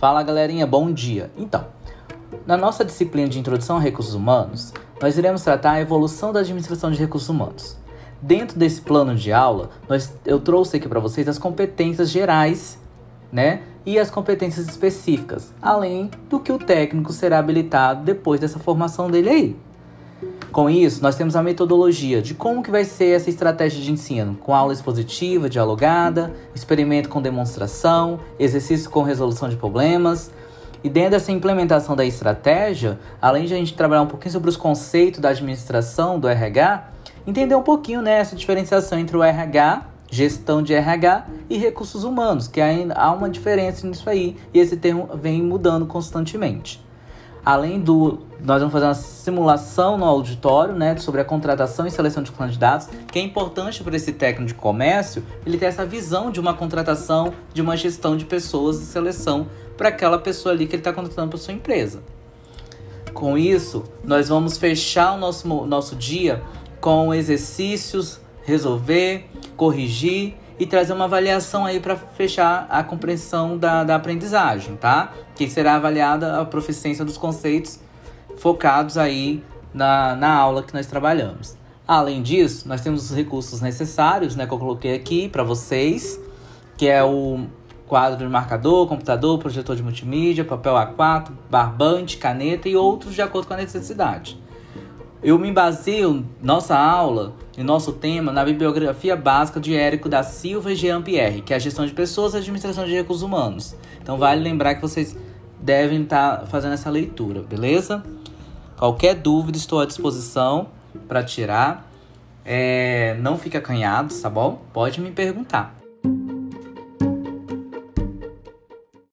Fala galerinha, bom dia. Então, na nossa disciplina de Introdução a Recursos Humanos, nós iremos tratar a evolução da administração de recursos humanos. Dentro desse plano de aula, nós, eu trouxe aqui para vocês as competências gerais, né? E as competências específicas, além do que o técnico será habilitado depois dessa formação dele aí. Com isso, nós temos a metodologia de como que vai ser essa estratégia de ensino, com aula expositiva, dialogada, experimento com demonstração, exercício com resolução de problemas. E dentro dessa implementação da estratégia, além de a gente trabalhar um pouquinho sobre os conceitos da administração do RH, entender um pouquinho né, essa diferenciação entre o RH, gestão de RH, e recursos humanos, que ainda há uma diferença nisso aí, e esse termo vem mudando constantemente. Além do. Nós vamos fazer uma simulação no auditório, né? Sobre a contratação e seleção de candidatos, que é importante para esse técnico de comércio ele ter essa visão de uma contratação, de uma gestão de pessoas e seleção para aquela pessoa ali que ele está contratando para sua empresa. Com isso, nós vamos fechar o nosso, nosso dia com exercícios, resolver, corrigir e trazer uma avaliação aí para fechar a compreensão da, da aprendizagem, tá? Que será avaliada a proficiência dos conceitos focados aí na, na aula que nós trabalhamos. Além disso, nós temos os recursos necessários, né, que eu coloquei aqui para vocês, que é o quadro de marcador, computador, projetor de multimídia, papel A4, barbante, caneta e outros de acordo com a necessidade. Eu me baseio nossa aula e nosso tema na bibliografia básica de Érico da Silva e Jean Pierre, que é a gestão de pessoas e administração de recursos humanos. Então vale lembrar que vocês devem estar tá fazendo essa leitura, beleza? Qualquer dúvida estou à disposição para tirar. É, não fique acanhado, tá bom? Pode me perguntar.